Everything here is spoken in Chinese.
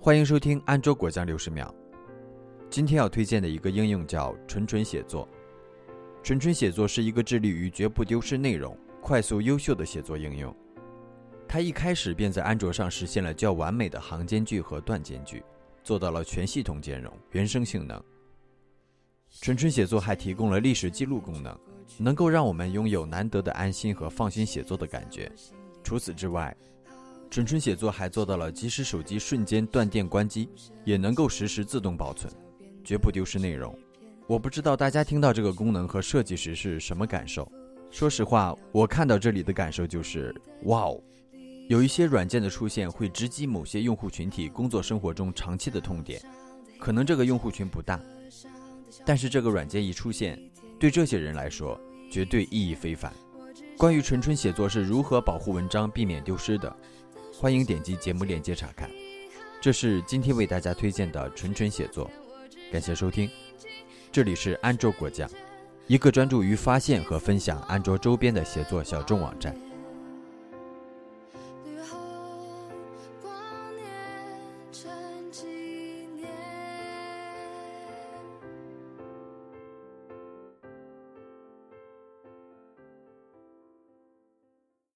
欢迎收听安卓果酱六十秒。今天要推荐的一个应用叫“纯纯写作”。纯纯写作是一个致力于绝不丢失内容、快速优秀的写作应用。它一开始便在安卓上实现了较完美的行间距和段间距，做到了全系统兼容、原生性能。纯纯写作还提供了历史记录功能，能够让我们拥有难得的安心和放心写作的感觉。除此之外，纯纯写作还做到了即使手机瞬间断电关机，也能够实时自动保存，绝不丢失内容。我不知道大家听到这个功能和设计时是什么感受。说实话，我看到这里的感受就是哇哦！有一些软件的出现会直击某些用户群体工作生活中长期的痛点，可能这个用户群不大，但是这个软件一出现，对这些人来说绝对意义非凡。关于纯纯写作是如何保护文章避免丢失的？欢迎点击节目链接查看，这是今天为大家推荐的纯纯写作，感谢收听。这里是安卓果酱，一个专注于发现和分享安卓周边的写作小众网站。